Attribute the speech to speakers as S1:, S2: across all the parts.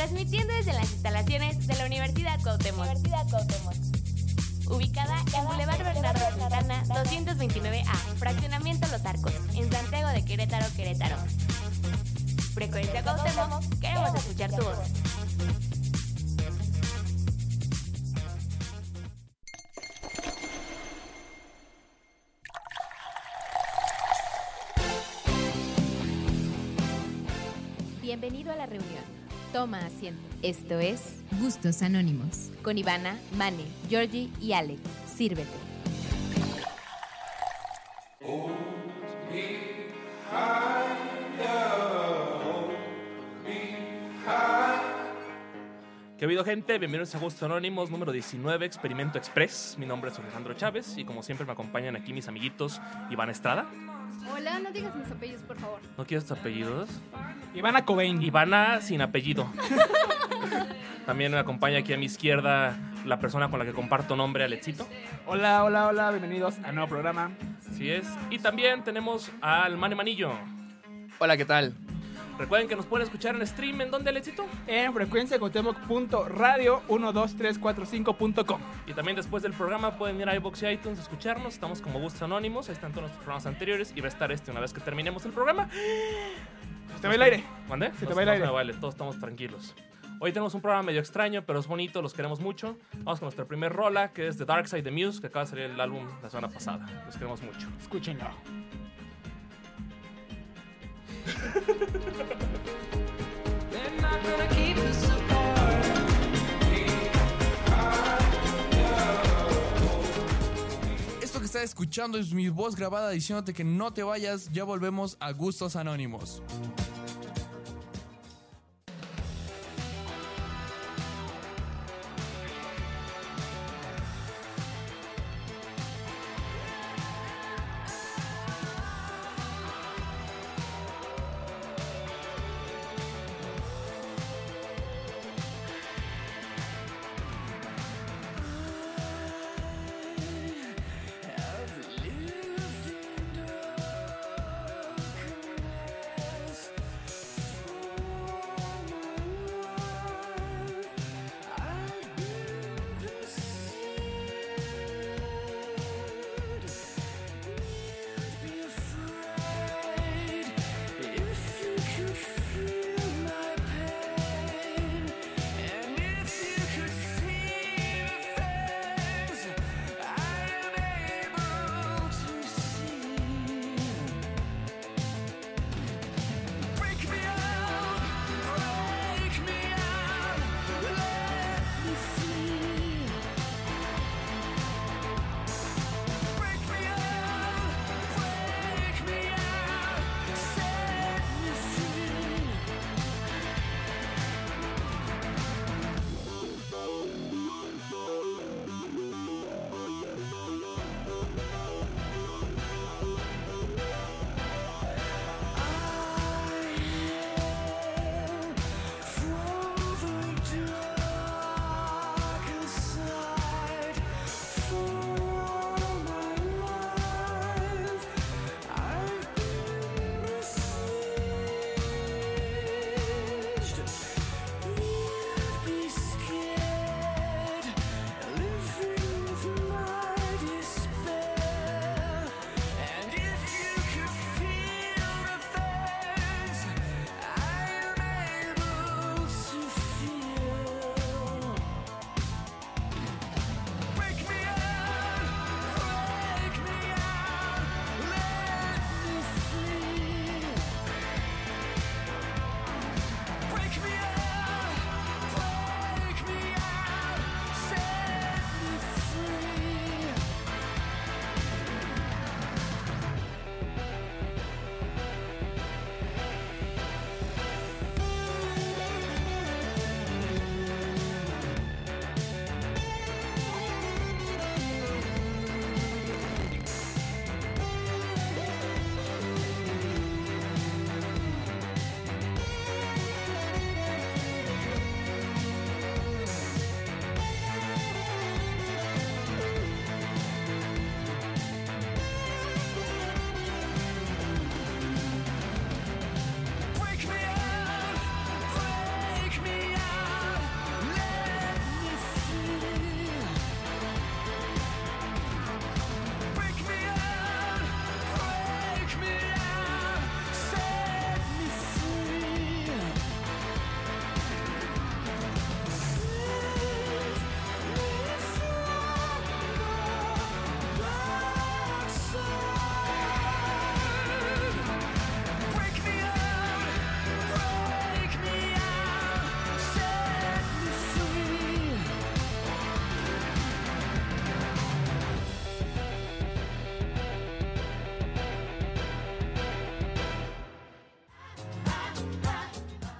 S1: transmitiendo desde las instalaciones de la Universidad Cuauhtémoc.
S2: Universidad Cuauhtémoc.
S1: Ubicada en Boulevard Bernardo Santana 229A, Fraccionamiento Los Arcos, en Santiago de Querétaro, Querétaro. Frecuencia Cuauhtémoc, queremos escuchar tu voz. Bienvenido a la reunión. Toma asiento. Esto es
S3: Gustos Anónimos.
S1: con Ivana, Mane, Georgie y Alex. Sírvete.
S4: ¿Qué ha habido gente? Bienvenidos a Gustos Anónimos número 19, Experimento Express. Mi nombre es Alejandro Chávez y como siempre me acompañan aquí mis amiguitos Iván Estrada.
S5: Hola, no digas mis apellidos, por favor.
S4: ¿No quieres tus apellidos?
S6: Ivana Cobain.
S4: Ivana sin apellido. También me acompaña aquí a mi izquierda la persona con la que comparto nombre, Alexito.
S6: Hola, hola, hola, bienvenidos a nuevo programa.
S4: Así es. Y también tenemos al Mane Manillo.
S7: Hola, ¿qué tal?
S4: Recuerden que nos pueden escuchar en stream. ¿En dónde, Alexito?
S6: En frecuencia radio 12345.com.
S4: Y también después del programa pueden ir a iBox y iTunes a escucharnos. Estamos como Gustos Anónimos. Ahí están todos nuestros programas anteriores. Y va a estar este una vez que terminemos el programa.
S6: Se te va el aire.
S4: ¿Mande?
S6: Se te va el aire.
S4: vale, todos estamos tranquilos. Hoy tenemos un programa medio extraño, pero es bonito, los queremos mucho. Vamos con nuestra primer rola, que es The Dark Side of the Muse, que acaba de salir el álbum la semana pasada. Los queremos mucho.
S6: Escúchenlo.
S7: Esto que estás escuchando es mi voz grabada diciéndote que no te vayas, ya volvemos a Gustos Anónimos.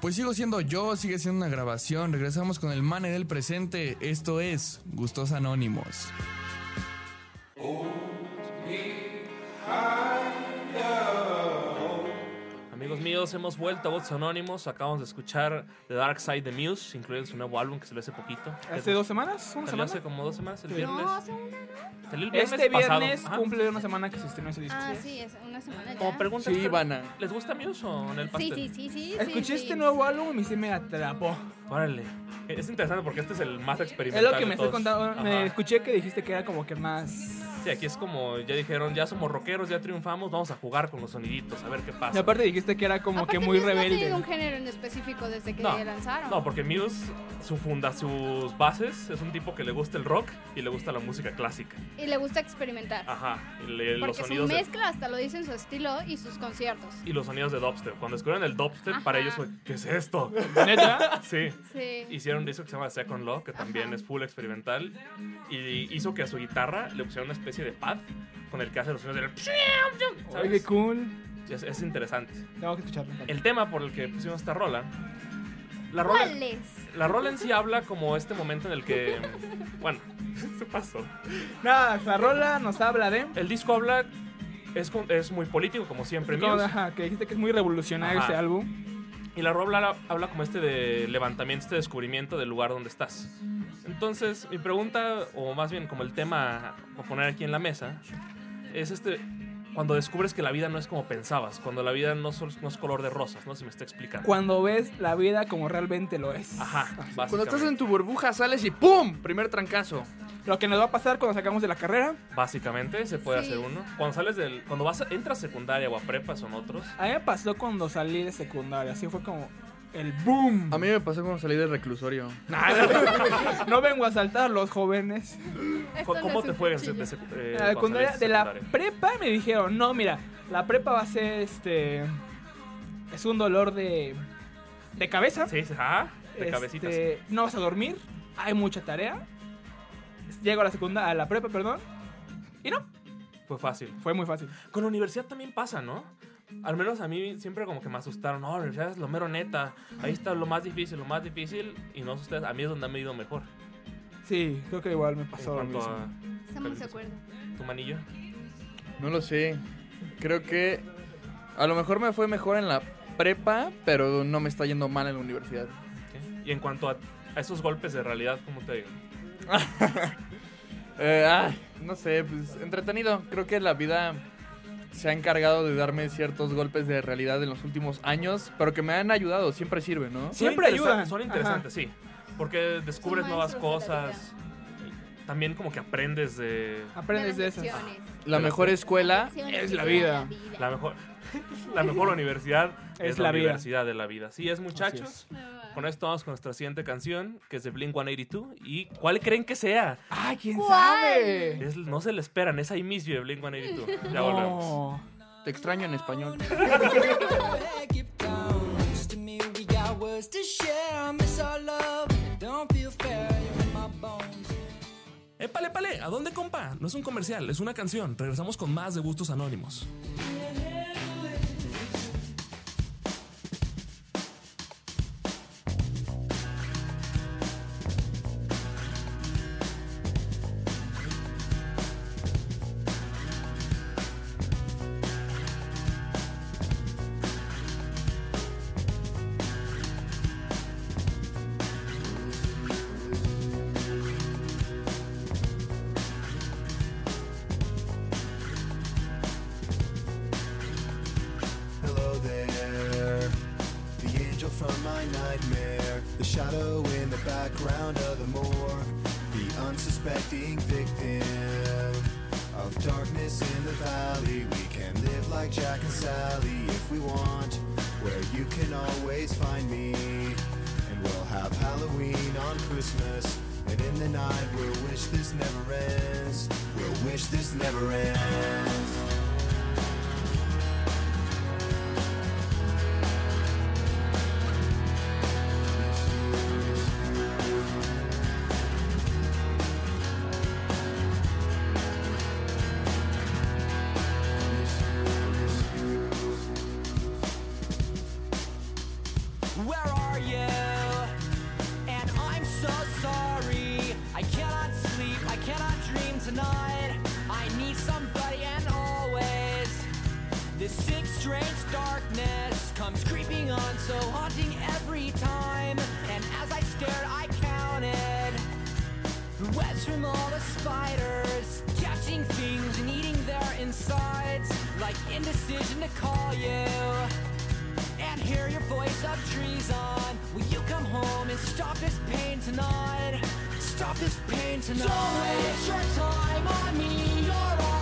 S7: Pues sigo siendo yo, sigue siendo una grabación. Regresamos con el Mane del presente. Esto es Gustos Anónimos.
S4: Hemos vuelto a Votos Anónimos. Acabamos de escuchar The Dark Side the Muse, incluido su nuevo álbum que salió hace poquito.
S6: ¿Hace dos semanas? ¿Una
S4: Salió
S6: semana?
S4: hace como dos semanas, el viernes.
S5: No, hace una, ¿no?
S4: Salió el viernes
S6: Este
S4: pasado.
S6: viernes
S4: Ajá.
S6: cumple una semana que se estrenó ese disco.
S5: Ah, sí, es una semana
S4: Como pregunta,
S2: Sí,
S4: ¿ustedes-
S2: Ivana.
S4: ¿les gusta Muse o en el
S5: Sí,
S4: pastel?
S5: sí, sí, sí.
S6: Escuché
S5: sí,
S6: este
S5: sí.
S6: nuevo álbum y sí me atrapó.
S4: Órale. Es interesante porque este es el más
S6: Es
S4: experimental.
S6: lo que
S4: de
S6: me estás contando. Me escuché que dijiste que era como que más.
S4: Sí, aquí es como, ya dijeron, ya somos rockeros, ya triunfamos, vamos a jugar con los soniditos, a ver qué
S6: Y
S4: pasa.
S6: aparte dijiste que era como
S5: Aparte,
S6: que muy
S5: Muse No
S6: rebelde.
S5: un género en específico desde que
S4: No,
S5: lanzaron.
S4: No, porque Muse, su funda, sus bases, es un tipo que le gusta el rock y le gusta la música clásica.
S5: Y le gusta experimentar.
S4: Ajá. Y le- los
S5: porque su
S4: sonidos de,
S5: mezcla hasta lo dice en su estilo y sus conciertos.
S4: y los sonidos de dubstep. Cuando descubrieron el dubstep,
S5: Ajá.
S4: para ellos fue, ¿qué es esto?
S6: ¿Neta?
S4: Sí.
S5: Sí.
S4: Hicieron un disco que se llama Second Law, que también
S5: Ajá.
S4: es full experimental. Y hizo que a su guitarra le pusieron una especie de pad con el que hace los sonidos del... ¿sabes?
S6: qué cool.
S4: Es, es interesante.
S6: Tengo que escucharlo.
S4: El tema por el que pusimos esta rola... La rola,
S5: ¿Cuál es?
S4: la rola en sí habla como este momento en el que... Bueno, se pasó.
S6: Nada, la rola nos habla de.
S4: El disco habla... Es, es muy político, como siempre.
S6: como- ajá, que dijiste que es muy revolucionario
S4: Ajá.
S6: este álbum.
S4: Y la rola habla, habla como este de levantamiento, este descubrimiento del lugar donde estás. Entonces, mi pregunta, o más bien como el tema a poner aquí en la mesa, es este, cuando descubres que la vida no es como pensabas, cuando la vida no, sol- no es color de rosas, no sé si me está explicando.
S6: Cuando ves la vida como realmente lo es.
S4: Ajá,
S2: Cuando estás en tu burbuja, sales y ¡pum! Primer trancazo.
S6: Lo que nos va a pasar cuando sacamos de la carrera.
S4: Básicamente, se puede
S5: Sí.
S4: hacer uno. Cuando sales del, cuando vas a, entras a secundaria o a prepa son otros.
S6: A mí me pasó cuando salí de secundaria. Así fue como el boom.
S2: A mí me pasó cuando salí del reclusorio.
S6: Nada. no vengo a saltar los jóvenes.
S5: Esto
S4: ¿Cómo
S5: es
S4: te
S5: un
S4: fue en
S5: cuchillo.
S4: de eh,
S6: la secundaria, de la prepa me dijeron, no, mira, la prepa va a ser este. Es un dolor de. de cabeza.
S4: Sí, sí, ajá, de
S6: Este,
S4: cabecitas.
S6: No vas a dormir. Hay mucha tarea. Llego a la secundaria, a la prepa, perdón. Y no,
S4: Fue fácil.
S6: fue muy fácil.
S4: Con la universidad también pasa, ¿no? Al menos a mí siempre como que me asustaron. No, la universidad es lo mero neta. Ahí está lo más difícil, lo más difícil. Y no sé ustedes, a mí es donde me ha ido mejor.
S6: Sí, creo que igual me pasó lo
S4: cuanto
S6: mismo.
S4: a
S5: Estamos de acuerdo.
S4: tu manillo.
S2: No lo sé. Creo que a lo mejor me fue mejor en la prepa, pero no me está yendo mal en la universidad.
S4: Y en cuanto a, a esos golpes de realidad, ¿cómo te digo?
S2: Eh, ay, no sé, pues entretenido. Creo que la vida se ha encargado de darme ciertos golpes de realidad en los últimos años, pero que me han ayudado. Siempre sirve, ¿no?
S6: Siempre ayudan.
S4: Son interesantes, sí. Porque descubres nuevas
S5: maestros de la
S4: cosas. También como que aprendes de
S6: Aprendes de
S5: lecciones.
S2: La mejor escuela
S6: es la vida.
S4: la mejor, la mejor universidad.
S6: Es
S4: Es,
S6: la
S4: la, universidad de la vida. Así es, muchachos. Con esto vamos con nuestra siguiente canción, que es de Blink 182. ¿Y cuál creen que sea?
S6: ¡Ay, quién
S5: ¿Cuál?
S6: sabe!
S4: Es- no se le esperan, es I Miss You de Blink 182. Ya volvemos.
S6: No.
S2: te extraño en español.
S3: Keep down. Just to me, we got words to share. I miss our love. Don't feel fair. You're in my bones.
S4: ¡Épale, épale! ¿A dónde, compa? No es un comercial, es una canción. Regresamos con más de Gustos Anónimos.
S3: Voice of treason. Will you come home and stop this pain tonight? Stop this pain tonight. Don't waste your time on me. You're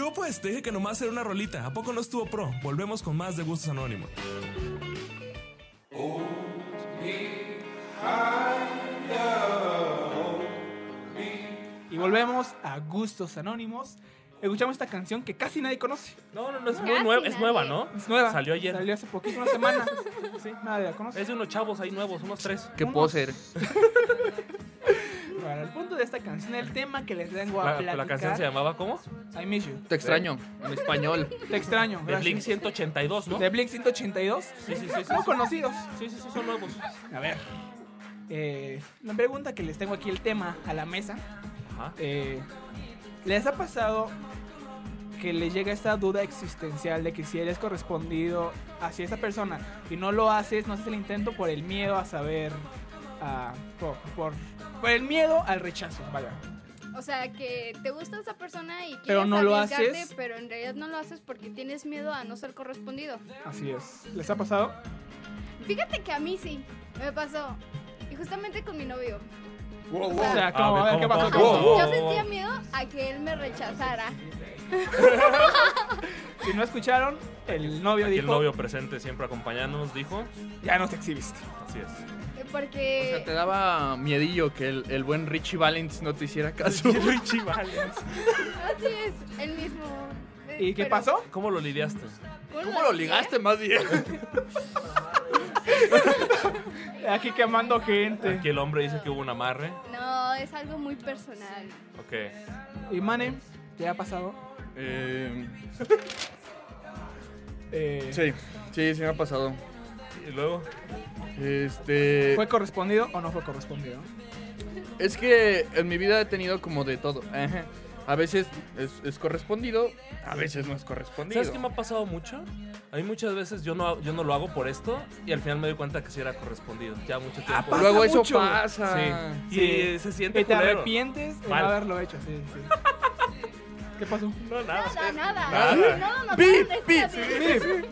S8: Yo pues, te dije que nomás era una rolita. ¿A poco no estuvo pro? Volvemos con más de Gustos Anónimos.
S6: Y volvemos a Gustos Anónimos. Escuchamos esta canción que casi nadie conoce.
S4: No, no, no, es,
S5: Casi
S4: muy nueva, es nueva, ¿no?
S6: Es nueva.
S4: Salió ayer.
S6: Salió hace poquito, una semana. sí, nadie la conoce.
S4: Es de unos chavos ahí nuevos, unos tres.
S2: ¿Qué
S6: punto de esta canción, el tema que les vengo a
S4: La,
S6: platicar.
S4: la canción se llamaba ¿cómo?
S6: I miss you.
S2: Te extraño, en español.
S6: Te extraño.
S4: De. Blink 182, ¿no?
S6: De Blink 182.
S4: Sí, sí, sí. sí,
S6: No
S4: sí.
S6: conocidos.
S4: Sí, sí, sí, son nuevos.
S6: A ver. Eh, la pregunta que les tengo aquí el tema a la mesa.
S4: Ajá.
S6: eh, ¿Les ha pasado que les llega esta duda existencial de que si eres correspondido hacia esa persona y no lo haces, no haces el intento por el miedo a saber, ah, por, por, por el miedo al rechazo, vaya.
S5: O sea, que te gusta esa persona y quieres
S6: Pero no lo haces.
S5: pero en realidad no lo haces porque tienes miedo a no ser correspondido.
S6: Así es. ¿Les ha pasado?
S5: Fíjate que a mí sí, me pasó. Y justamente con mi novio.
S6: O
S5: sea,
S6: sea, ¿cómo?
S4: a ver,
S6: A ver, ¿qué
S4: ¿cómo,
S6: pasó?
S4: cómo,
S6: ¿Qué pasó?
S4: cómo?
S5: Yo sentía miedo a que él me rechazara.
S6: Si no escucharon, el novio
S4: Aquí
S6: dijo,
S4: el novio presente siempre acompañándonos dijo.
S6: ya nos exhibiste.
S4: Así es.
S5: Eh,
S2: O sea,
S5: Porque
S2: te daba miedillo que el, el buen Richie Valens no te hiciera caso.
S4: Richie Valens.
S5: así es, el mismo. Eh,
S6: ¿Y qué
S5: pero-
S6: pasó?
S4: ¿Cómo lo lidiaste?
S2: ¿Cómo lo ligaste más bien?
S6: Aquí quemando gente.
S4: Aquí el hombre dice que hubo un amarre.
S5: No, es algo muy personal.
S4: Ok.
S6: Y Mane, ¿qué ha pasado?
S2: Eh,
S6: Eh,
S2: sí, sí, sí me ha pasado.
S4: Y luego.
S2: Este.
S6: ¿Fue correspondido o no fue correspondido?
S2: Es que en mi vida he tenido como de todo. Ajá. A veces es, es correspondido, a veces no es correspondido.
S4: ¿Sabes qué me ha pasado mucho? A mí muchas veces yo no, yo no lo hago por esto y al final me doy cuenta que sí era correspondido. Ya mucho tiempo.
S6: pasa
S2: Luego eso
S6: mucho.
S2: pasa.
S4: Sí.
S6: Sí.
S4: Y se siente
S6: ¿Y te
S4: culero.
S6: arrepientes de no haberlo hecho? Sí, sí. ¿Qué pasó?
S4: No, nada.
S5: Nada, nada.
S4: Nada.
S5: No, no,
S2: Pi,
S5: no,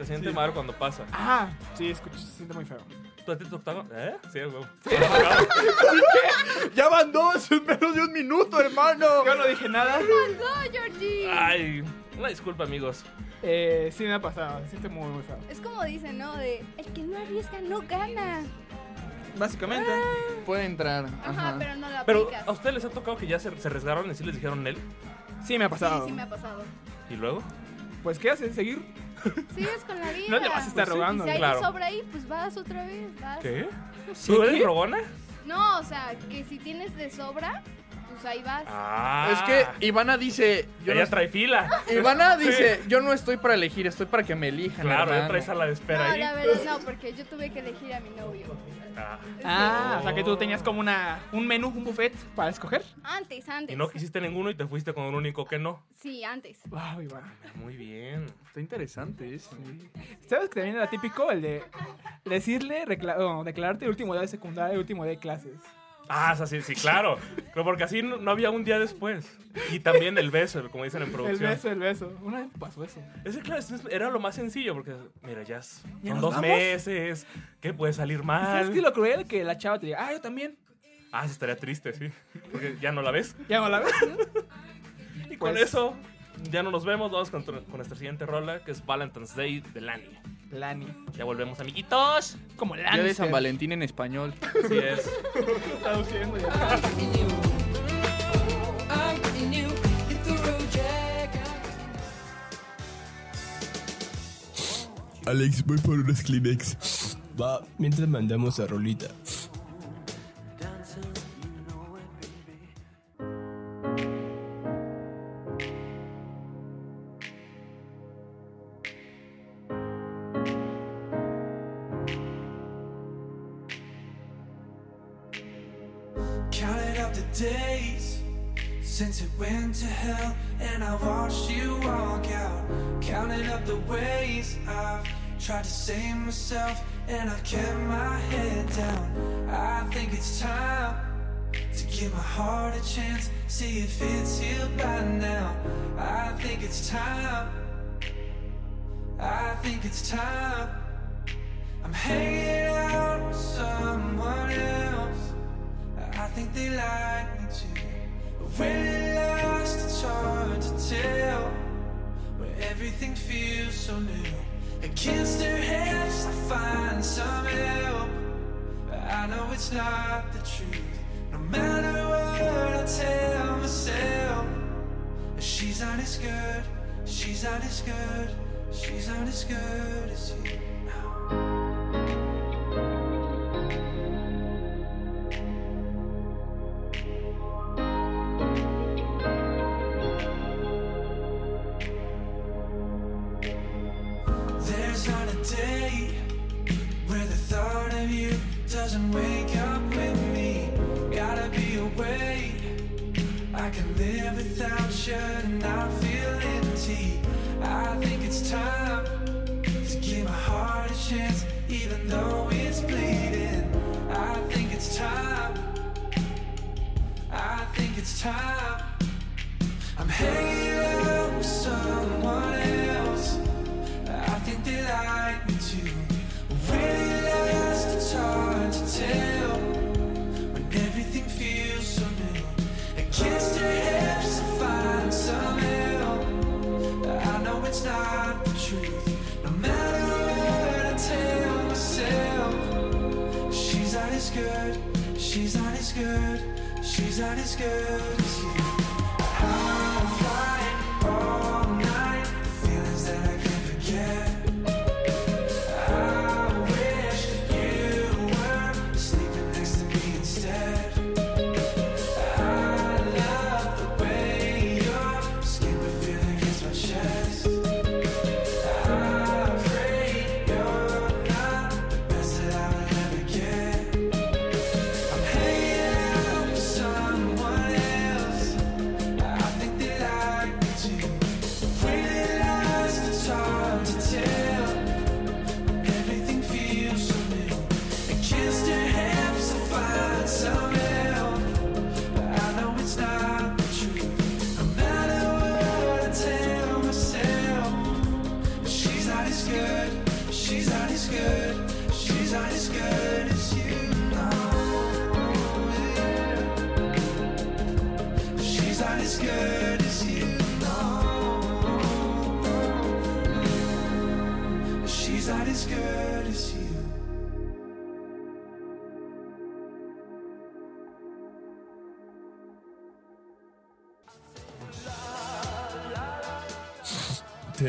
S6: Sí, sí, sí.
S4: Se siente mal cuando pasa.
S6: Ajá, sí, escucha, se siente muy feo.
S4: ¿Tú a ti te octavo? ¿Eh? Sí, el huevo.
S2: Ya van dos en menos de un minuto, hermano.
S6: Yo no dije nada.
S5: No, Georgie.
S4: Ay, una disculpa, amigos.
S6: Eh, sí me ha pasado, se siente muy, muy feo.
S5: Es como dicen, ¿no? De el que no arriesga no gana.
S6: Básicamente.
S2: Puede entrar.
S5: Ajá,
S2: Ajá.
S5: pero no lo
S4: Pero
S5: aplicas.
S4: a ustedes les ha tocado que ya se, se arriesgaron y sí les dijeron él.
S6: Sí me ha
S5: Sí,
S6: pasado.
S5: sí me ha pasado.
S4: Y luego.
S6: Pues, ¿qué haces? ¿Seguir?
S5: Sigues con la vida.
S6: No le vas a estar
S4: Pues sí,
S6: rogando.
S5: Si hay
S4: claro.
S5: un sobre ahí, pues vas otra vez. Vas.
S4: ¿Qué?
S6: ¿Sí,
S4: ¿Tú eres
S6: qué?
S4: rogona?
S5: No, o sea, que si tienes de sobra, pues ahí vas.
S4: Ah.
S2: Es que Ivana dice. Yo
S4: Ella
S2: no-
S4: trae fila.
S2: Ivana
S4: Sí.
S2: dice: Yo no estoy para elegir, estoy para que me elijan.
S4: Claro, ya
S2: hermano".
S4: traes a la de espera
S5: no,
S4: ahí.
S5: la verdad no, porque yo tuve que elegir a mi novio.
S4: Ah.
S6: Ah, o sea que tú tenías como una un menú, un buffet para escoger.
S5: Antes, antes.
S4: Y no quisiste ninguno y te fuiste con el único que no.
S5: Sí, antes.
S6: Ay, va.
S4: Muy bien.
S2: Está interesante eso.
S6: ¿Sabes que también era típico el de decirle, recla- no, declararte el último día de secundaria, el último día de clases?
S4: Ah, sí, sí, claro. Pero porque así no, no había un día después. Y también el beso, como dicen en
S6: El
S4: producción.
S6: beso, el beso. Una vez pasó eso.
S4: Ese, claro, era lo más sencillo porque, mira, ya, es-
S6: ¿Ya
S4: son dos
S6: vamos?
S4: meses. ¿Qué puede salir
S6: ¿Sabes
S4: mal?
S6: es lo cruel? Que la chava te diga, ah, yo también.
S4: Ah, sí, estaría triste, sí. Porque ya no la ves.
S6: Ya no la ves.
S4: Y con
S6: Pues-
S4: eso, ya no nos vemos. Vamos con, con nuestra siguiente rola, que es Valentine's Day de Lani.
S6: Lani.
S4: Ya volvemos, amiguitos.
S6: Como
S2: Día de San. Valentín en español.
S4: Así es.
S6: Traduciendo ya.
S9: Alex, voy por unos Kleenex. Va, mientras mandamos a Rolita.
S10: Down. I think it's time to give my heart a chance, see if it's healed by now. I think it's time. I think it's time. I'm hanging out with someone else. I think they like me too. But when it lasts, it's hard to tell. Where everything feels so new. Against their hips, I find some help. I know it's not the truth. No matter what I tell myself, she's not as good. She's not as good. She's not as good as you. There's not a day doesn't wake up with me. Gotta be a way I can live without you and not feel empty. I think it's time to give my heart a chance, even though it's bleeding. I think it's time. I think it's time. I'm hanging as good. She's not as good as you.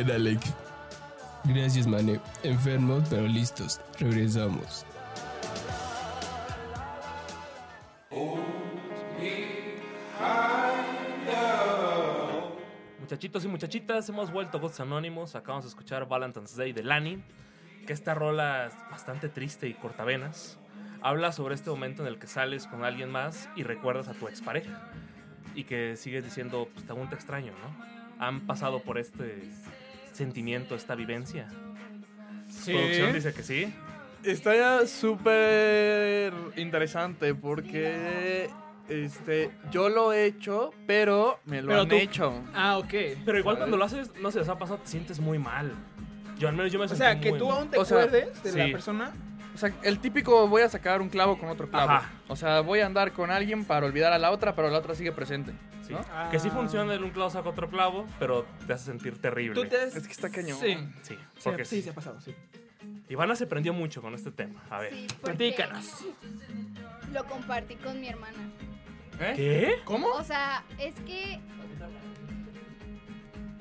S9: Alex. Gracias, Mane. Enfermos, pero listos. Regresamos.
S4: Muchachitos y muchachitas, hemos vuelto a Ghosts Anónimos. Acabamos de escuchar Valentine's Day de Lani. Que esta rola es bastante triste y cortavenas. Habla sobre este momento en el que sales con alguien más y recuerdas a tu expareja. Y que sigues diciendo, pues aún te extraño, ¿no? Han pasado por este sentimiento, esta vivencia.
S2: Sí.
S4: Producción dice que sí.
S2: Está ya súper interesante porque este yo lo he hecho, pero me lo
S6: Pero
S2: han
S6: tú-
S2: hecho.
S6: Ah, ok.
S4: Pero igual cuando lo haces, no sé, os ha pasado, te sientes muy mal. Yo al menos yo me
S6: O sea, que
S4: muy
S6: tú
S4: mal.
S6: aún te
S2: O sea,
S6: acuerdes de la persona.
S2: O sea, el típico voy a sacar un clavo con otro clavo.
S4: Ajá.
S2: O sea, voy a andar con alguien para olvidar a la otra, pero la otra sigue presente.
S4: Sí.
S2: ¿no?
S4: Que sí funciona en un clavo saca otro clavo, pero te hace sentir terrible.
S6: Tú te has-
S2: Es que está cañón.
S6: Sí.
S4: Sí,
S6: Sí,
S4: porque
S6: sí, se ha pasado, sí.
S4: Ivana se prendió mucho con este tema. A ver.
S5: Sí,
S6: Platícanos.
S5: Lo compartí con mi hermana.
S2: ¿Eh?
S4: ¿Qué?
S2: ¿Cómo?
S5: O sea, es que.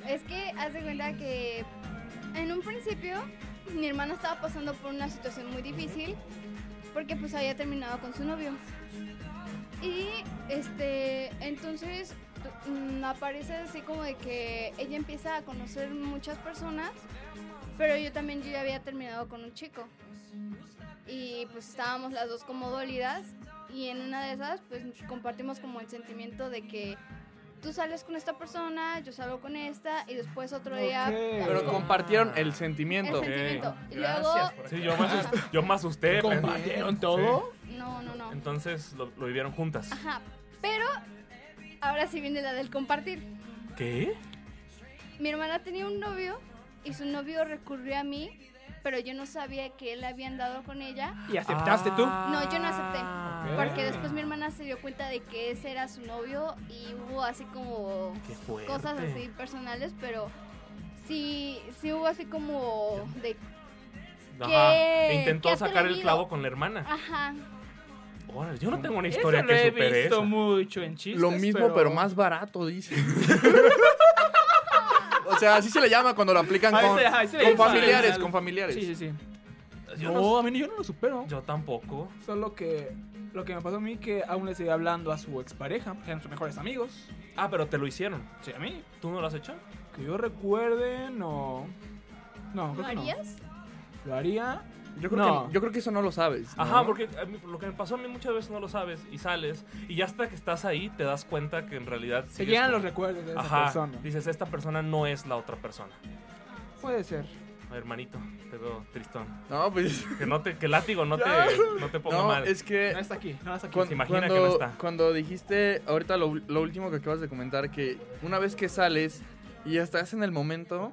S5: Es que haz de cuenta que en un principio mi hermana estaba pasando por una situación muy difícil porque pues había terminado con su novio. Y este, entonces mm, aparece así como de que ella empieza a conocer muchas personas, pero yo también yo ya había terminado con un chico. Y pues estábamos las dos como dolidas y en una de esas pues compartimos como el sentimiento de que tú sales con esta persona, yo salgo con esta y después otro día...
S2: Pero
S6: Ah.
S2: compartieron el
S5: el
S2: sentimiento.
S5: sentimiento. Y luego...
S4: Sí, yo me asusté. Yo me asusté.
S6: ¿Compartieron todo?
S5: No, no, no.
S4: Entonces lo, lo vivieron juntas.
S5: Ajá, pero ahora sí viene la del compartir.
S4: ¿Qué?
S5: Mi hermana tenía un novio y su novio recurrió a mí, pero yo no sabía que él había andado con ella.
S6: ¿Y aceptaste tú?
S5: No, yo no acepté.
S4: Ah.
S5: Porque después mi hermana se dio cuenta de que ese era su novio y hubo así como cosas así personales, pero sí, sí hubo así como de...
S4: Ajá.
S5: ¿Qué?
S4: E Intentó
S5: ¿Qué
S4: sacar el clavo con la hermana.
S5: Ajá.
S4: Yo no tengo una historia que
S6: he
S4: supere
S6: visto
S4: eso.
S6: mucho en chistes,
S2: Lo mismo, pero... más barato, dice. o sea, así se le llama cuando lo aplican con,
S6: se- ahí se le
S2: con
S6: llama.
S2: familiares, con familiares.
S6: Sí, sí, sí.
S4: Yo
S6: no,
S4: no-
S6: a mí yo no lo supero.
S4: Yo tampoco.
S6: Solo que lo que me pasó a mí que aún le seguía hablando a su expareja, eran sus mejores amigos.
S4: Ah, pero te lo hicieron.
S6: Sí, a mí.
S4: ¿Tú no lo has hecho?
S6: Que yo recuerde, no. No,
S5: ¿Lo
S6: creo que no.
S5: harías?
S6: ¿Lo haría?
S2: Yo creo,
S6: No.
S2: que, yo creo que eso no lo sabes. ¿no?
S4: Ajá, porque mí- lo que me pasó a mí muchas veces no lo sabes y sales y ya hasta que estás ahí te das cuenta que en realidad
S6: Se llegan
S4: con-
S6: los recuerdos de esa
S4: Ajá,
S6: persona.
S4: dices, esta persona no es la otra persona.
S6: Puede ser.
S4: Hermanito, te veo tristón.
S2: No, pues.
S4: Que no te, que el látigo no te, no te ponga
S2: No,
S4: mal.
S2: es que.
S6: No está aquí, no está aquí.
S2: Cuan-
S4: Se imagina que
S2: cuando,
S4: no está.
S2: Cuando dijiste ahorita lo, lo último que acabas de comentar, que una vez que sales y ya estás en el momento,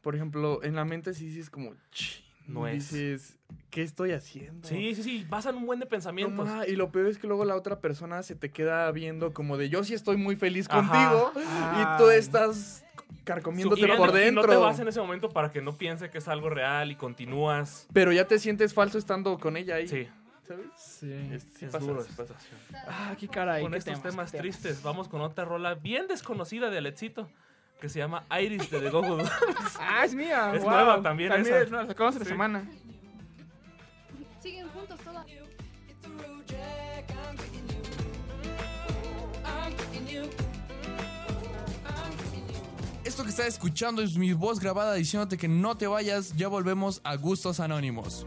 S2: por ejemplo, en la mente sí dices como, "Chin",
S4: No es.
S2: dices, ¿qué estoy haciendo?
S4: Sí, sí, sí, pasan un buen de
S2: No,
S4: pensamientos.
S2: ma, y lo peor es que luego la otra persona se te queda viendo como de yo sí estoy muy feliz
S4: Ajá.
S2: contigo y tú estás carcomiéndote por dentro.
S4: no te vas en ese momento para que no piense que es algo real y continúas.
S2: Pero ya te sientes falso estando con ella ahí.
S4: Sí,
S2: ¿Sabes?
S6: Sí.
S2: Es, sí
S4: es
S2: pasa,
S4: duro
S2: sí
S4: esa
S2: pasa.
S4: situación.
S6: Ah, qué caray.
S4: Con
S6: qué
S4: estos temas
S6: qué
S4: tristes, vamos con otra rola bien desconocida de Alexito que se llama Iris de The Go-Go Dolls.
S6: Ah, es mía.
S4: Es
S6: wow.
S4: nueva también esa.
S6: es nueva, la sacamos esta semana.
S5: Siguen juntos todas.
S7: Esto que estás escuchando es mi voz grabada diciéndote que no te vayas, ya volvemos a Gustos Anónimos.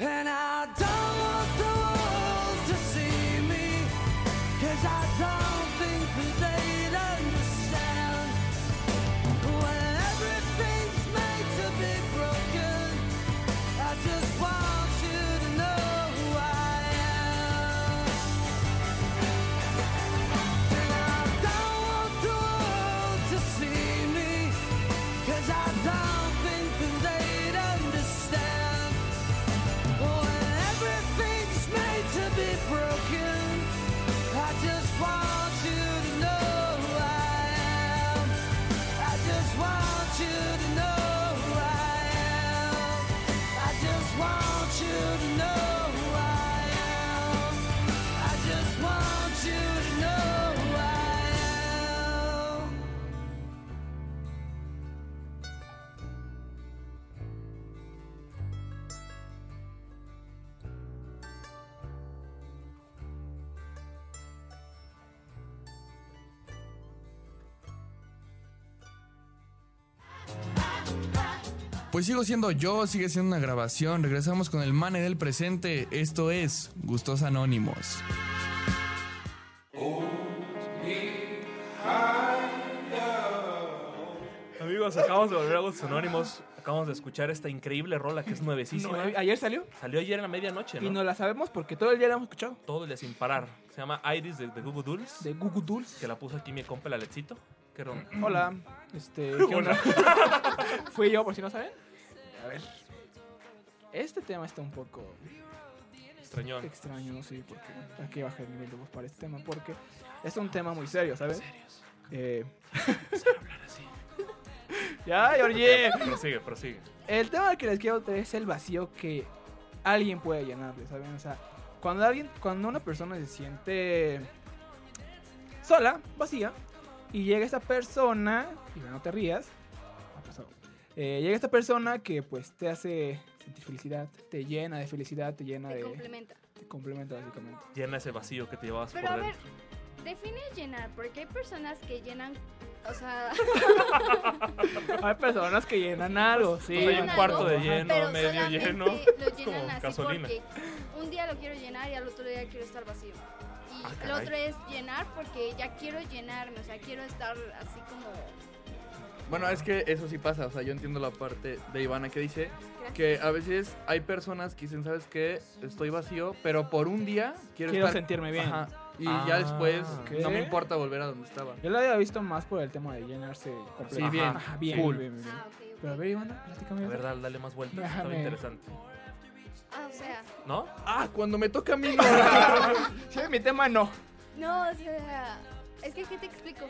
S7: And
S2: sigo siendo yo, sigue siendo una grabación. Regresamos con el mane del presente. Esto es Gustos Anónimos.
S4: Amigos, acabamos de volver a Gustos Anónimos. Acabamos de escuchar esta increíble rola que es nuevecísima.
S6: No, ¿Ayer salió?
S4: Salió ayer en la medianoche, ¿no?
S6: Y no la sabemos porque todo el día la hemos escuchado.
S4: Todo el día sin parar. Se llama Iris de, de Google Dolls.
S6: De Google Dolls.
S4: Que la puso aquí mi compa el Alexito. Que era un-
S6: Hola, este, ¿qué onda? Fui yo, por si no saben. A ver. Este tema está un poco
S4: extrañón.
S6: extraño, no sé por qué. Hay que bajar el nivel de voz para este tema porque es un tema muy serio, ¿sabes? Eh... ya, Georgie.
S4: Prosigue, prosigue.
S6: El tema que les quiero traer es el vacío que alguien puede llenarle, ¿saben? O sea, cuando alguien, cuando una persona se siente sola, vacía, y llega esta persona, y no te rías. Eh, llega esta persona que pues te hace sentir felicidad, te llena de felicidad, te llena
S5: Te
S6: de...
S5: complementa.
S6: Te complementa básicamente.
S4: Llena ese vacío que te llevabas
S5: Pero
S4: por
S5: a ver,
S4: dentro.
S5: define llenar, porque hay personas que llenan, o sea,
S6: Hay personas que llenan algo, sí.
S4: Pues hay un
S5: llenan
S4: cuarto de lleno,
S5: pero
S4: medio lleno.
S5: Lo
S4: Es como
S5: llenan así
S4: gasolina.
S5: porque un día lo quiero llenar y al otro día quiero estar vacío. Y
S4: Ah,
S5: el otro es llenar porque ya quiero llenarme, o sea, quiero estar así como...
S2: Bueno, es que eso sí pasa, o sea, yo entiendo la parte de Ivana que dice
S5: Gracias.
S2: que a veces hay personas que dicen, ¿sabes qué? Estoy vacío, pero por un día quiero,
S6: Quiero
S2: estar...
S6: sentirme bien.
S2: Ajá, y
S4: Ah,
S2: ya después
S6: ok.
S2: no me importa volver a donde estaba.
S6: Yo lo había visto más por el tema de llenarse completo.
S2: Sí, bien.
S6: Ajá, bien,
S2: Cool.
S6: bien, bien, bien.
S5: Ah.
S6: Pero a ver, Ivana, platícame.
S4: A ver, dale, dale más vueltas.
S6: Déjame.
S4: interesante.
S5: Ah, o sea,
S4: ¿No?
S2: Ah, cuando me toca a mí no.
S6: Sí, mi tema no.
S5: no, o sea, es que ¿qué te explico?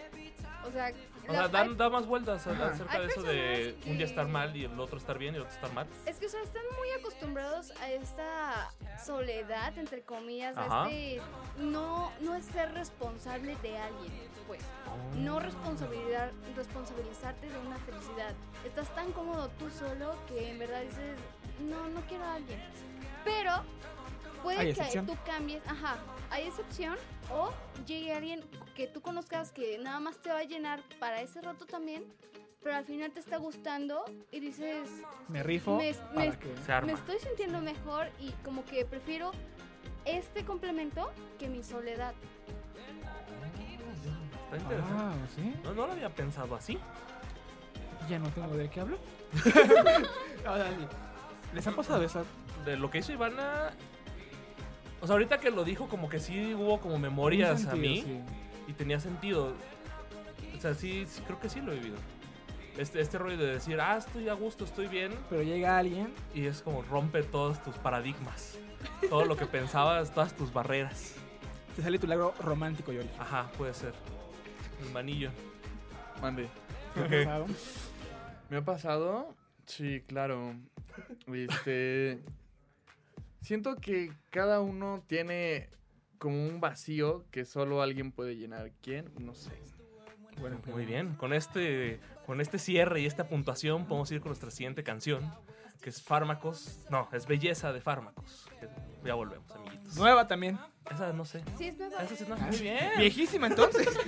S5: O sea,
S4: O sea, da,
S5: hay-
S4: da más vueltas a-
S6: Ajá.
S4: acerca
S5: Hay
S4: de eso de
S5: personas
S4: un día
S5: que-
S4: estar mal y el otro estar bien y el otro estar mal.
S5: Es que, o sea, están muy acostumbrados a esta soledad, entre comillas,
S4: Ajá.
S5: a este... No, no es ser responsable de alguien, pues. No responsabilidad, responsabilizarte de una felicidad. Estás tan cómodo tú solo que en verdad dices, no, no quiero a alguien. Pero puede que tú cambies, ajá, hay excepción o llegue alguien que tú conozcas que nada más te va a llenar para ese rato también, pero al final te está gustando y dices,
S6: Me rifo
S5: Me-
S6: para
S5: me-
S6: que...
S4: Se arma.
S5: me estoy sintiendo mejor y como que prefiero este complemento que mi soledad.
S4: Está interesante.
S6: Ah, ¿sí?
S4: No, no lo había pensado así.
S6: Ya no tengo de qué hablar. Ahora sí. ¿Les ha pasado eso?
S4: De lo que hizo Ivana. O sea, ahorita que lo dijo, como que sí hubo como memorias a mí.
S6: sí.
S4: Y tenía sentido. O sea, sí, sí, creo que sí lo he vivido. Este, este rollo de decir, ah, estoy a gusto, estoy bien.
S6: Pero llega alguien
S4: Y es como rompe todos tus paradigmas. Todo lo que pensabas, todas tus barreras.
S6: te sale tu lado romántico, Yori.
S4: Ajá, puede ser. El manillo.
S2: Mande.
S6: ¿Te ha pasado?
S2: ¿Me ha pasado? Sí, claro. Este. Siento que cada uno tiene como un vacío que solo alguien puede llenar. ¿Quién? No sé.
S6: Bueno,
S4: Muy bien. Con este, con este cierre y esta puntuación podemos ir con nuestra siguiente canción. Que es Fármacos. No, es Belleza de Fármacos. Ya volvemos, amiguitos.
S6: Nueva también.
S4: Esa no sé.
S5: Sí, es nueva.
S4: Esa sí no. Muy bien.
S6: Viejísima entonces.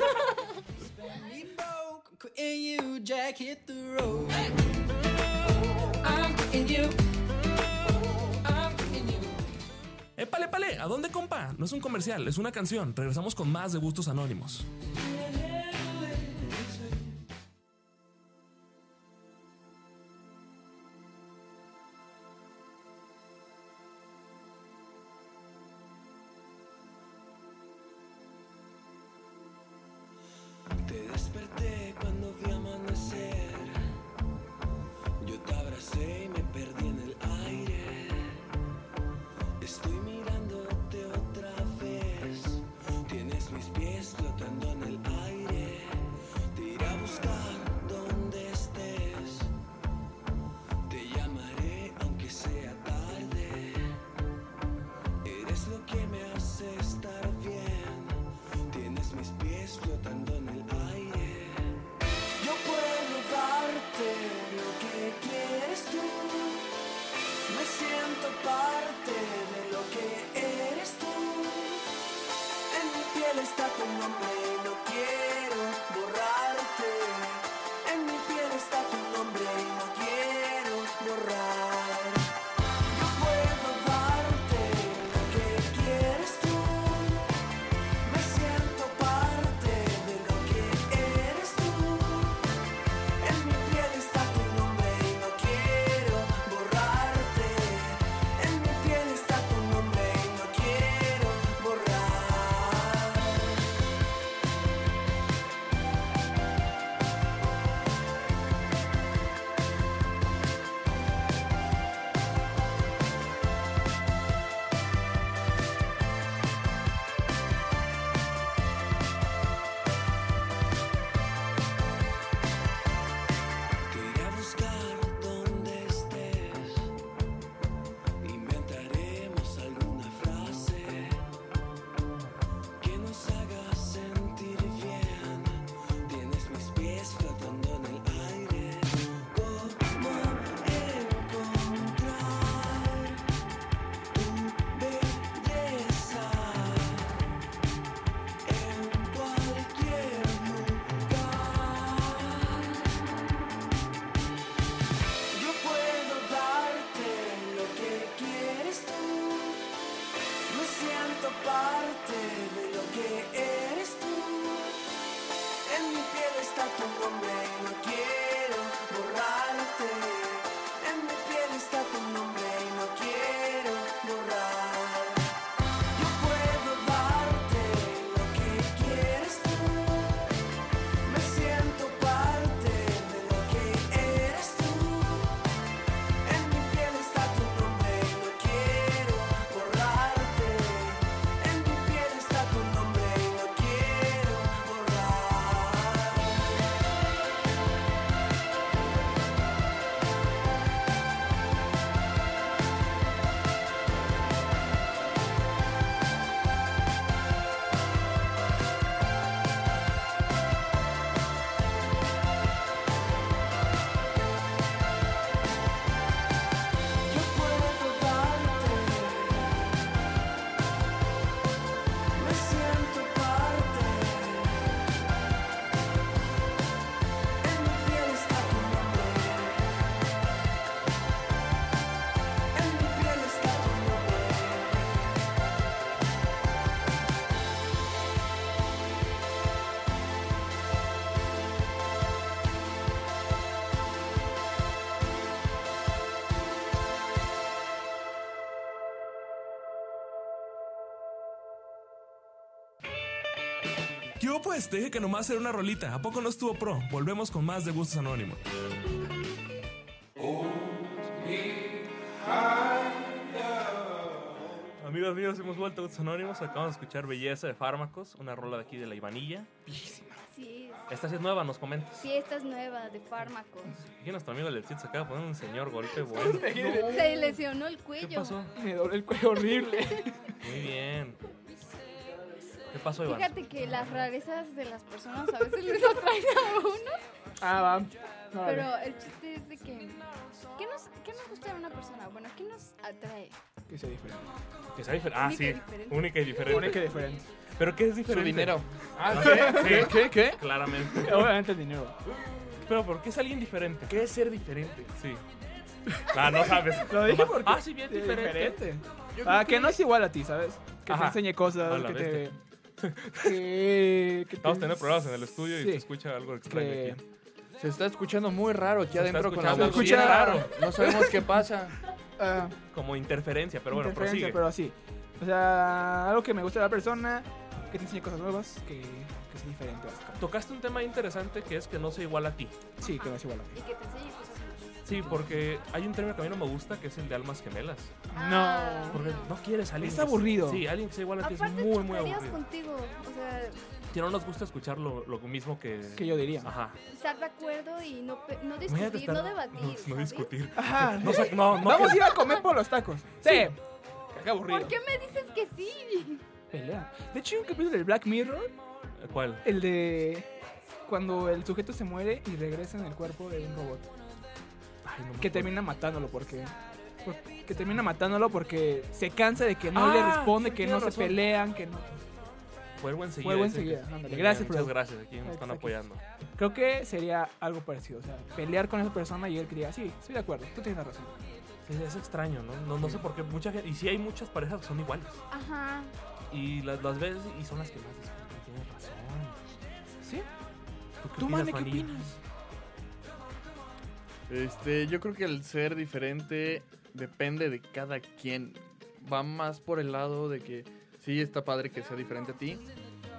S8: ¡Épale, épale! ¿A dónde, compa? No es un comercial, es una canción. Regresamos con más de Gustos Anónimos.
S11: ¿Qué hubo pues? Te dije que nomás era una rolita. ¿A poco no estuvo pro? Volvemos con más de Gustos Anónimos.
S4: Amigos míos, hemos vuelto a Gustos Anónimos. Acabamos de escuchar Belleza de Fármacos, una rola de aquí de la Ivanilla.
S5: Sí,
S4: Esta sí es nueva, nos comentas.
S5: sí, esta es nueva, de fármacos.
S4: Aquí nuestro amigo Lelcito se acaba de poner un señor golpe bueno.
S5: Se lesionó el
S4: ¿Qué
S5: cuello.
S4: pasó?
S6: Me doble el cuello horrible.
S4: Muy bien. ¿Qué pasó, Iván?
S5: Fíjate que las rarezas de las personas a veces les atraen a uno.
S6: ah, va.
S5: Pero el chiste es de que. ¿Qué nos, qué nos gusta de una persona? Bueno, ¿qué nos atrae?
S6: Que sea diferente.
S4: Que sea diferente. Ah,
S5: Única
S4: sí.
S5: y diferente.
S4: Única y diferente.
S6: Única y diferente.
S4: ¿Pero qué es diferente?
S2: Su dinero.
S4: Ah, ¿qué?
S2: ¿Qué? ¿Qué? ¿Qué?
S4: Claramente.
S6: Obviamente el dinero.
S4: Pero ¿por qué es alguien diferente?
S2: ¿Qué es ser diferente?
S4: Sí. Ah, no sabes.
S6: Lo dije porque.
S4: Ah, sí, bien diferente.
S6: Ah, que no es igual a ti, ¿sabes? Que
S4: Ajá.
S6: te enseñe cosas, que te. Que, que
S4: Estamos
S6: te-
S4: teniendo problemas en el estudio y
S6: Sí.
S4: se escucha algo extraño
S6: que-
S4: aquí.
S2: Se está escuchando muy raro aquí
S4: Se
S2: adentro con la raro. No sabemos qué pasa.
S6: ah,
S4: Como interferencia, pero bueno,
S6: interferencia,
S4: prosigue.
S6: pero así. O sea, algo que me gusta de la persona, que te enseñe cosas nuevas, que, que es diferente.
S4: Tocaste un tema interesante que es que no sea igual a ti.
S6: Sí, que no es igual a ti.
S5: Y que te enseñe cosas nuevas.
S4: Sí, porque hay un término que a mí no me gusta que es el de almas gemelas.
S5: Ah.
S4: Porque no quieres a alguien.
S6: Es
S4: que-
S6: aburrido.
S4: Sí, alguien que sea igual a ti es muy, muy aburrido.
S5: contigo. O sea,
S4: Que no nos gusta escuchar lo, lo mismo que.
S6: Que yo diría.
S4: Ajá.
S5: estar de acuerdo y no, no discutir,
S4: estar-
S5: no debatir.
S4: No, no discutir.
S6: Ajá.
S4: No, no, no.
S6: Vamos
S4: que-
S6: a ir a comer por los tacos. Sí. Qué aburrido.
S5: ¿Por qué me dices que sí?
S6: Pelea. De hecho, hay un capítulo del Black Mirror,
S4: ¿Cuál?
S6: el de cuando el sujeto se muere y regresa en el cuerpo de un robot.
S4: Ay, no me
S6: Que
S4: acuerdo.
S6: termina matándolo porque. por- Que termina matándolo porque se cansa de que no
S4: Ah,
S6: le responde,
S4: sí,
S6: que no se pelean, que no.
S4: Enseguida.
S6: Enseguida,
S4: que-. Muy
S6: Gracias,
S4: Muchas gracias, aquí nos están apoyando.
S6: Creo que sería algo parecido. O sea, pelear con esa persona y él diga, sí, estoy de acuerdo, tú tienes razón.
S4: Es extraño, ¿no? No, no sé por qué mucha gente. Y sí hay muchas parejas que son iguales.
S5: Ajá.
S4: Y las, las ves y son las que más discuten. Tienes razón.
S6: ¿Sí?
S4: ¿Tú qué
S6: ¿Tú,
S4: opinas,
S6: Mane, qué opinas?
S2: Este, yo creo que el ser diferente depende de cada quien. Va más por el lado de que sí está padre que sea diferente a ti,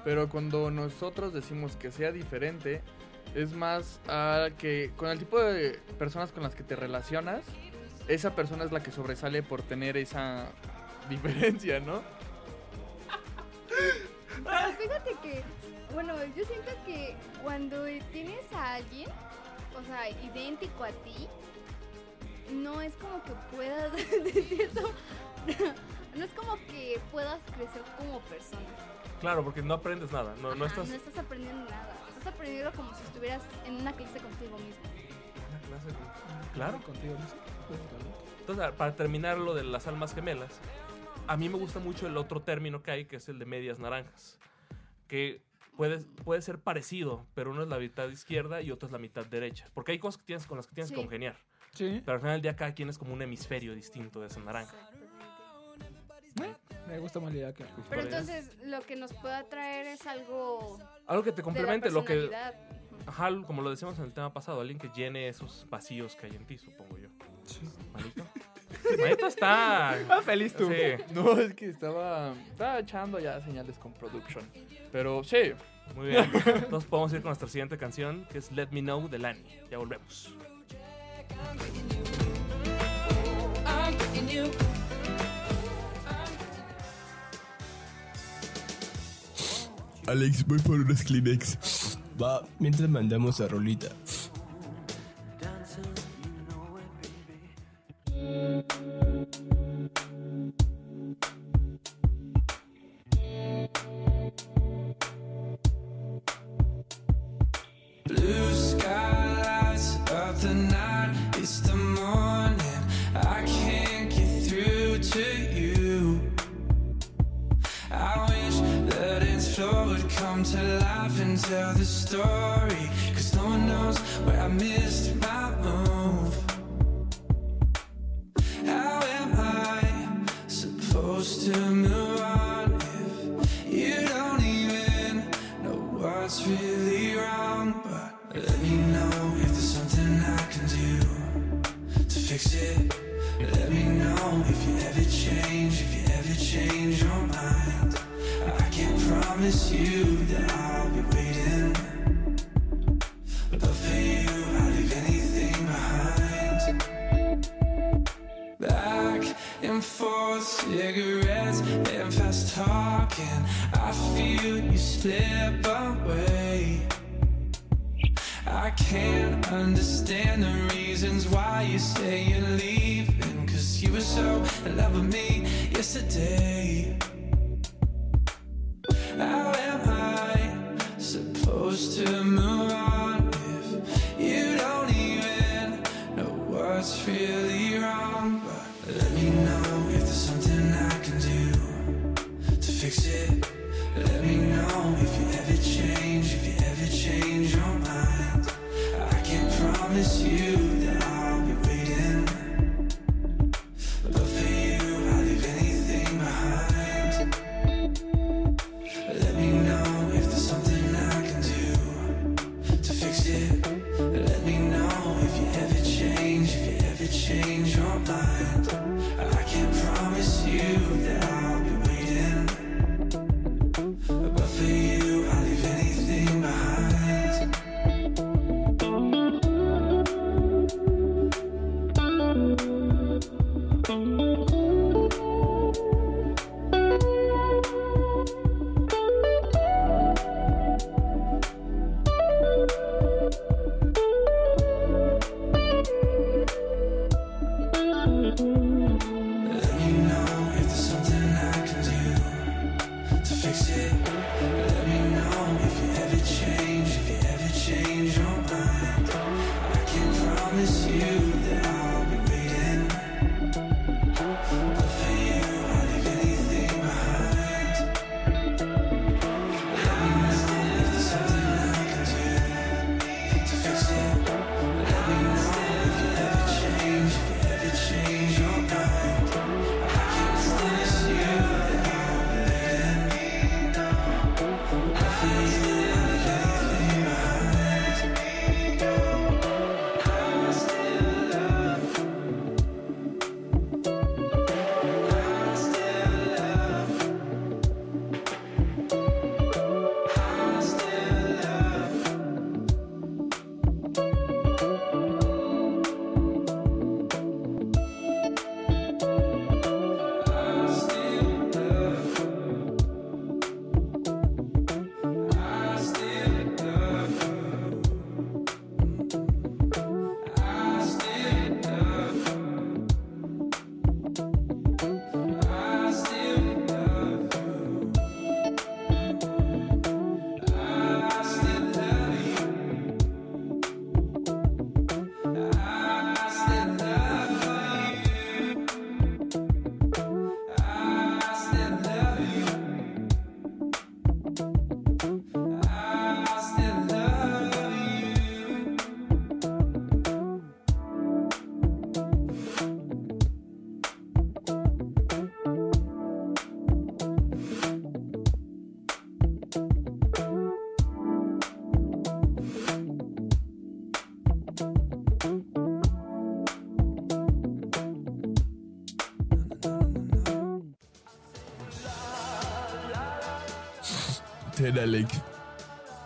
S2: pero cuando nosotros decimos que sea diferente, es más a que con el tipo de personas con las que te relacionas, esa persona es la que sobresale por tener esa diferencia, ¿no?
S5: Pero fíjate que, bueno, yo siento que cuando tienes a alguien, o sea, idéntico a ti, no es como que puedas, de cierto, no es como que puedas crecer como persona.
S4: Claro, porque no aprendes nada. No, no estás.
S5: no estás aprendiendo nada. Estás aprendiendo como si estuvieras en una clase contigo mismo.
S4: Una clase de- Claro.
S6: Contigo, básicamente.
S4: Entonces, para terminar lo de las almas gemelas, a mí me gusta mucho el otro término que hay, que es el de medias naranjas. Que puede, puede ser parecido, pero uno es la mitad izquierda y otro es la mitad derecha. Porque hay cosas que tienes con las que tienes
S5: Sí.
S4: que congeniar.
S6: Sí.
S4: Pero al final del día cada quien es como un hemisferio distinto de esa naranja.
S6: Me gusta más la idea que.
S5: Pero entonces lo que nos puede atraer es algo
S4: Algo que te complemente lo que... Ajá, como lo decíamos en el tema pasado, alguien que llene esos vacíos que hay en ti, supongo yo. Manito. Manito está...
S6: Ah, feliz tú.
S4: Sí,
S2: No, es que estaba, estaba echando ya señales con production. Pero sí,
S4: muy bien. Entonces podemos ir con nuestra siguiente canción, que es Let Me Know de Lani. Ya volvemos.
S9: Alex, voy por unos Kleenex. Va, mientras mandamos a Rolita.
S10: thank you. Reasons why you say you're leaving. Cause you were so in love with me yesterday.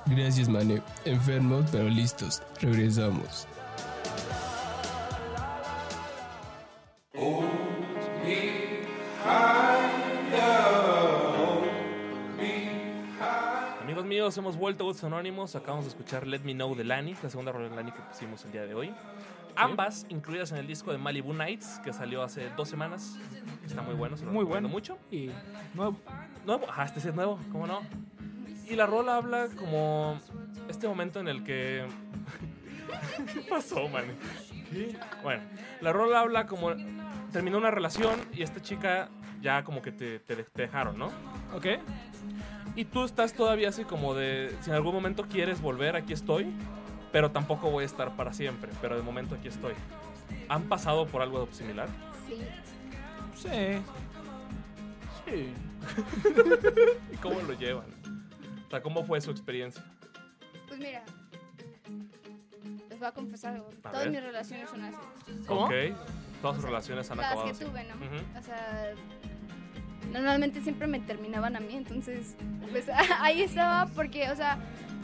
S9: Gracias, Mane. Enfermos, pero listos. Regresamos.
S4: Amigos míos, hemos vuelto a Anónimos. Acabamos de escuchar Let Me Know de Lani, la segunda rola de Lani que pusimos el día de hoy. Ambas incluidas en el disco de Malibu Nights, que salió hace dos semanas. Está muy bueno, se lo
S6: Muy
S4: recomiendo
S6: bueno.
S4: mucho.
S6: Y nuevo.
S4: Nuevo, ajá, este sí es nuevo, ¿cómo no? Y la rola habla como este momento en el que. ¿Qué pasó, man? ¿Qué? Bueno, la rola habla como. Terminó una relación y esta chica ya como que te, te- te dejaron, ¿no?
S6: ¿Ok?
S4: Y tú estás todavía así como de. Si en algún momento quieres volver, aquí estoy. Pero tampoco voy a estar para siempre. Pero de momento aquí estoy. ¿Han pasado por algo similar?
S5: Sí.
S6: Sí.
S2: Sí.
S4: ¿Y cómo lo llevan? O sea, ¿cómo fue su experiencia?
S5: Pues mira, les voy a confesar algo.
S4: A
S5: Todas
S4: ver.
S5: mis relaciones son así.
S4: Ok. Todas sus relaciones han
S5: Las
S4: acabado
S5: que
S4: así.
S5: tuve, ¿no?
S4: Ujú.
S5: O sea, normalmente siempre me terminaban a mí, entonces, pues ahí estaba porque, o sea,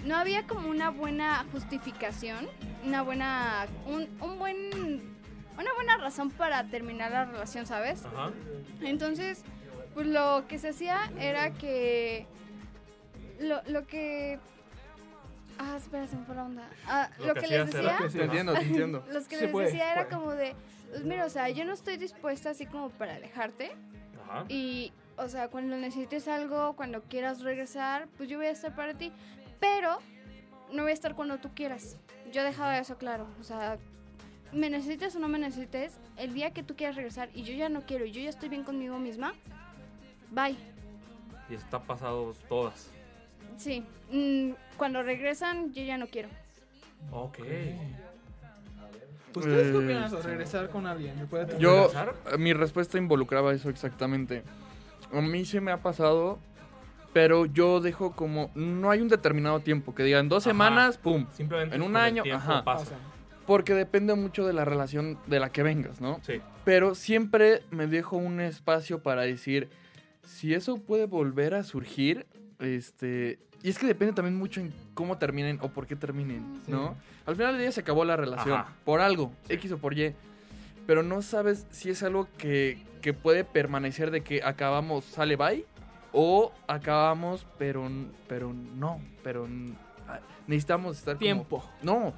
S5: no había como una buena justificación, una buena, un, un buen una buena razón para terminar la relación, ¿sabes?
S4: Ajá.
S5: Entonces, pues lo que se hacía era que. Lo, lo que. Ah, espera, se me fue la onda. Ah,
S4: Lo
S5: lo,
S4: que
S5: que, les
S4: era-
S5: decía.
S2: Te entiendo, te entiendo.
S5: Los que
S6: Sí
S5: les
S6: puede,
S5: decía era
S6: puede.
S5: como de. Pues mira, o sea, yo no estoy dispuesta así como para alejarte.
S4: Ajá.
S5: Y, o sea, cuando necesites algo, cuando quieras regresar, pues yo voy a estar para ti. Pero no voy a estar cuando tú quieras. Yo dejaba eso claro. O sea, me necesites o no me necesites, el día que tú quieras regresar y yo ya no quiero y yo ya estoy bien conmigo misma, bye.
S4: Y está pasado todas.
S5: Sí. mm, cuando regresan, yo ya no quiero.
S4: Ok.
S6: ¿Ustedes qué
S2: Eh,
S6: opinan sobre regresar con alguien? ¿Me puede
S2: Yo,
S4: ¿Regresar?
S2: eh, mi respuesta involucraba eso exactamente. A mí se me ha pasado, pero yo dejo como, no hay un determinado tiempo, que digan dos
S4: Ajá.
S2: semanas, pum.
S4: Simplemente
S2: En un año, ajá.
S4: pasa.
S2: Porque depende mucho de la relación de la que vengas, ¿no?
S4: Sí.
S2: Pero siempre me dejo un espacio para decir, si eso puede volver a surgir, este... Y es que depende también mucho en cómo terminen o por qué terminen, ¿no? Al final del día se acabó la relación,
S4: Ajá.
S2: por algo, X o por Y. Pero no sabes si es algo que, que puede permanecer de que acabamos, sale bye, o acabamos, pero, pero no, pero ah, necesitamos estar como-
S6: Tiempo.
S2: no,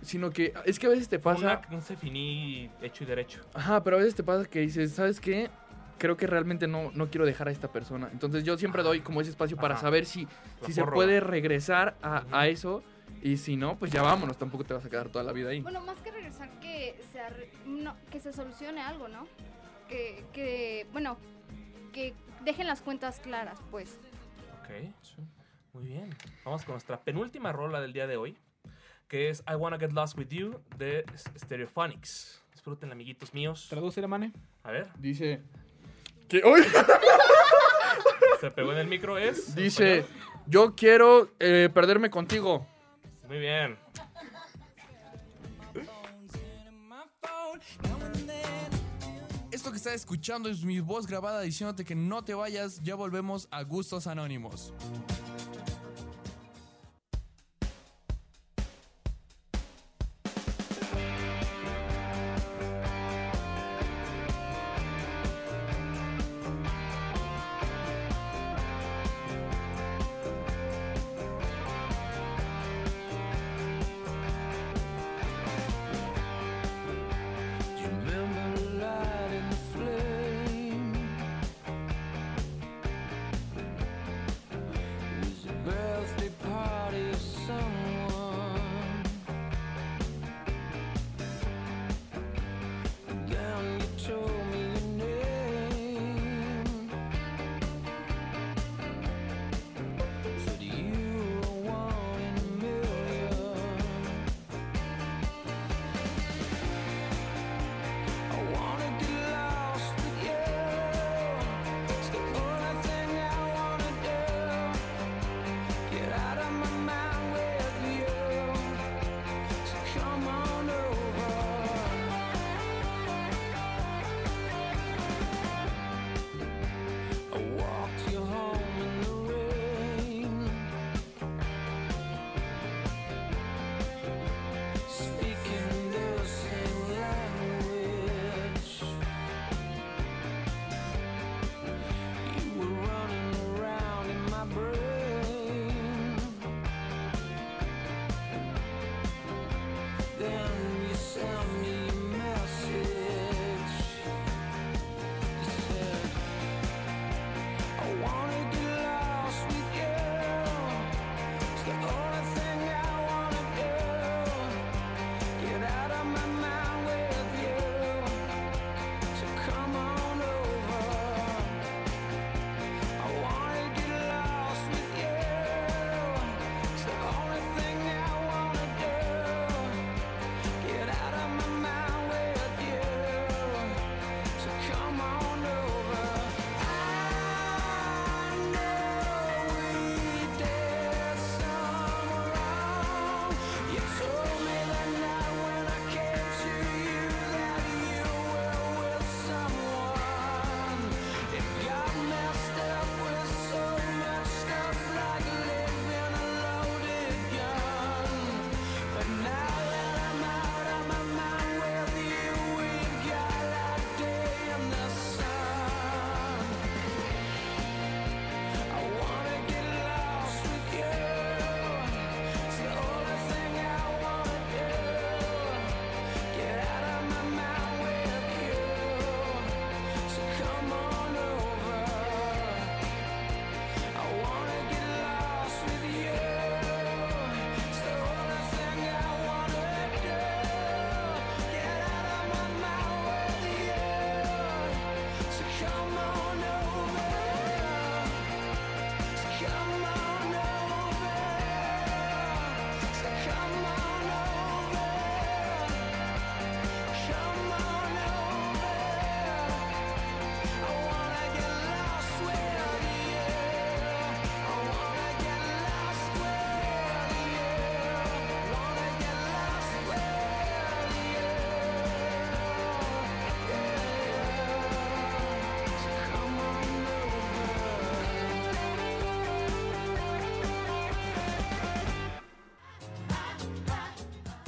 S2: sino que es que a veces te pasa...
S4: Una- un se finí hecho y derecho.
S2: Ajá, pero a veces te pasa que dices, ¿sabes qué? Creo que realmente no, no quiero dejar a esta persona. Entonces yo siempre doy como ese espacio para
S4: Ajá.
S2: saber si,
S4: La
S2: si se puede regresar a, a eso. Y si no, pues ya vámonos, tampoco te vas a quedar toda la vida ahí.
S5: Bueno, más que regresar, que se, arre- no, que se solucione algo, ¿no? Que, que, bueno, que dejen las cuentas claras, pues.
S4: Ok. Muy bien. Vamos con nuestra penúltima rola del día de hoy, que es I Wanna Get Lost With You de Stereophonics. Disfruten, amiguitos míos.
S6: Traduce, mane.
S4: A ver,
S2: Dice... Que, ¡Uy!
S4: se pegó en el micro, es.
S2: Dice, yo quiero eh, perderme contigo.
S4: Muy bien.
S7: Esto que estás escuchando es mi voz grabada diciéndote que no te vayas, ya volvemos a Gustos Anónimos.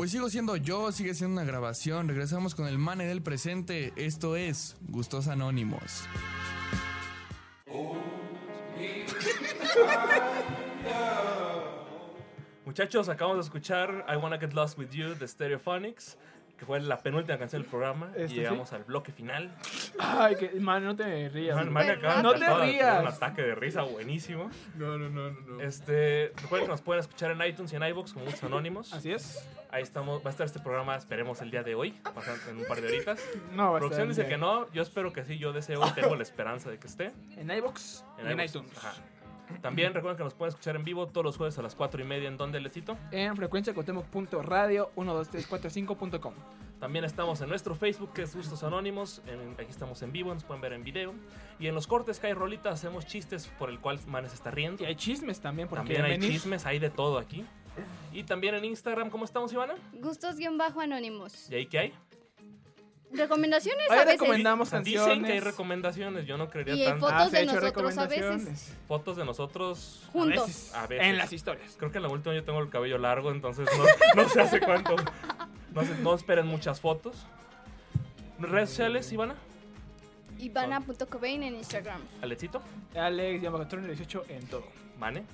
S7: Pues sigo siendo yo, sigue siendo una grabación. Regresamos con el Mane del presente. Esto es Gustos Anónimos.
S4: Muchachos, acabamos de escuchar I Wanna Get Lost With You de Stereophonics, que fue la penúltima canción del programa.
S6: Este,
S4: y llegamos al bloque final.
S6: Ay, que, man, no te rías.
S4: Man, man, acaba-
S6: no te
S4: tener Un
S6: rías.
S4: ataque de risa buenísimo.
S2: No, no, no, no.
S4: Este, recuerden que nos pueden escuchar en iTunes y en iVoox como Gustos Anónimos.
S6: Así es.
S4: Ahí estamos, va a estar este programa, esperemos el día de hoy, pasando en un par de horitas.
S6: No, va a
S4: Producción
S6: estar
S4: dice
S6: bien.
S4: que no, yo espero que sí, yo deseo y tengo la esperanza de que esté.
S6: En iVoox y en
S4: iVoox.
S6: iTunes.
S4: Ajá. También recuerden que nos pueden escuchar en vivo todos los jueves a las 4 y media en donde Lecito.
S6: En frecuenciacotemoc.radio 12345.com.
S4: También estamos en nuestro Facebook que es Gustos Anónimos. En- aquí estamos en vivo, nos pueden ver en video. Y en los cortes que hay rolitas hacemos chistes por el cual Manes está riendo.
S6: Y hay chismes también, porque
S4: También hay
S6: venir.
S4: chismes, hay de todo aquí. Y también en Instagram, ¿cómo estamos, Ivana?
S5: Gustos-anónimos.
S4: ¿Y ahí qué hay?
S5: Recomendaciones
S6: Ahí
S5: a veces.
S6: recomendamos
S4: Dicen que hay
S6: canciones.
S4: recomendaciones, yo no creería
S5: Y hay
S4: tanto.
S5: fotos
S6: Ah,
S5: de
S6: hecho
S5: nosotros a veces.
S6: recomendaciones.
S4: Fotos de nosotros
S5: Juntos.
S6: A veces.
S4: a veces.
S6: En las historias.
S4: Creo que en la última yo tengo el cabello largo, entonces no, no sé hace cuánto. No, sé- no esperen muchas fotos. ¿Redes sociales, Ivana?
S5: Ivana.cobain en Instagram.
S4: ¿Alecito?
S6: Alex, Yamagatron 18 en todo.
S4: ¿Mane?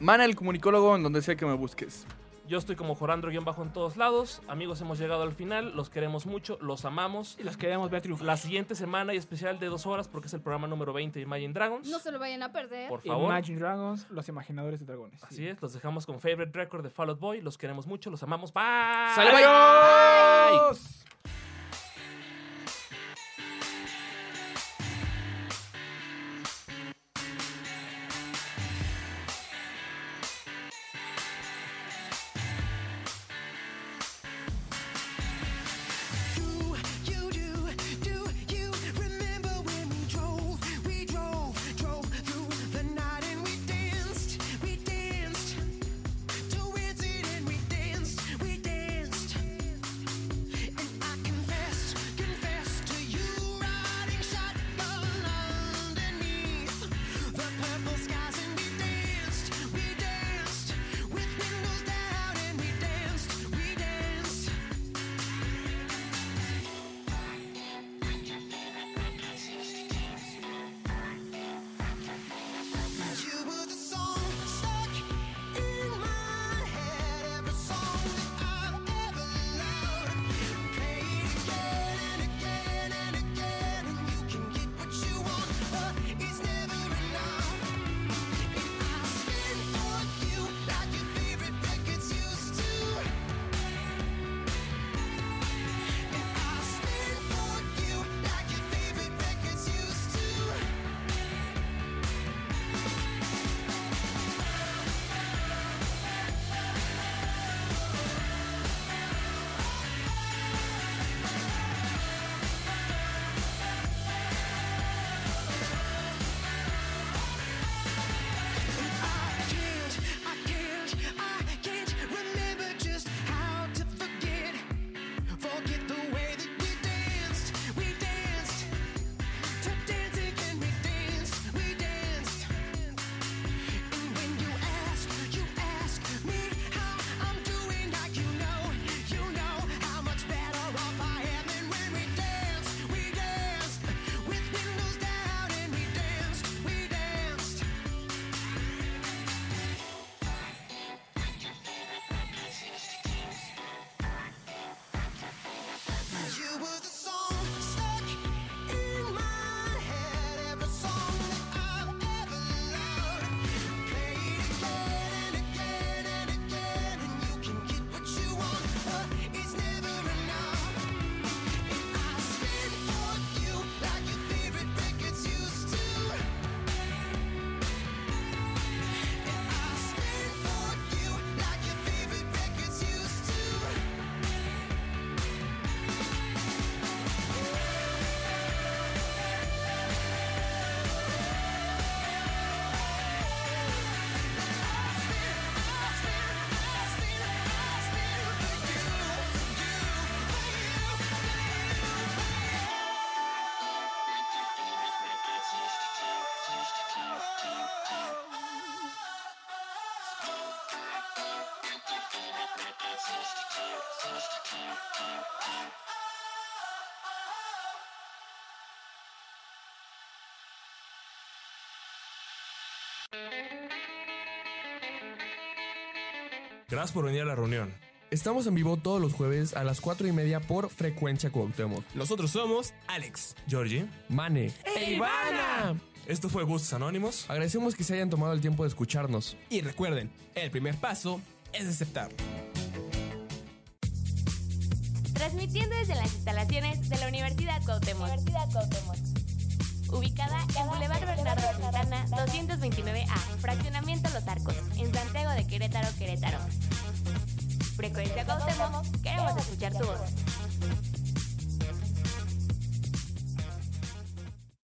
S2: Mana el comunicólogo en donde sea que me busques.
S4: Yo estoy como Jorandro-bajo en todos lados. Amigos, hemos llegado al final. Los queremos mucho, los amamos.
S6: Y los queremos ver triunfar.
S4: La siguiente semana y especial de dos horas porque es el programa número 20 de Imagine Dragons.
S5: No se lo vayan a perder.
S4: Por favor.
S6: Imagine Dragons, los imaginadores de dragones.
S4: Así es, los dejamos con Favorite Record de Fall Out Boy. Los queremos mucho, los amamos. Bye.
S6: ¡Sale, bye! ¡Adiós!
S4: Gracias por venir a la reunión.
S2: Estamos en vivo todos los jueves a las 4 y media por Frecuencia Cuauhtémoc.
S6: Nosotros somos Alex,
S4: Georgie,
S2: Mane
S6: e, e Ivana.
S4: Esto fue Gustos Anónimos.
S2: Agradecemos que se hayan tomado el tiempo de escucharnos.
S6: Y recuerden, el primer paso es aceptar.
S1: Transmitiendo desde las instalaciones de la Universidad Cuauhtémoc. Universidad Ubicada en Boulevard Bernardo Santana, 229A, Fraccionamiento Los Arcos, en Santiago de Querétaro, Querétaro. Frecuencia Cuauhtémoc, queremos escuchar tu voz.